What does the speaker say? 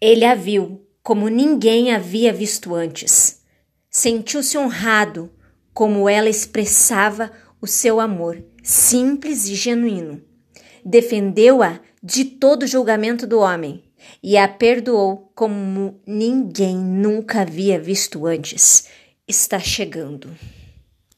Ele a viu como ninguém havia visto antes. Sentiu-se honrado como ela expressava o seu amor, simples e genuíno. Defendeu-a de todo julgamento do homem e a perdoou como ninguém nunca havia visto antes. Está chegando.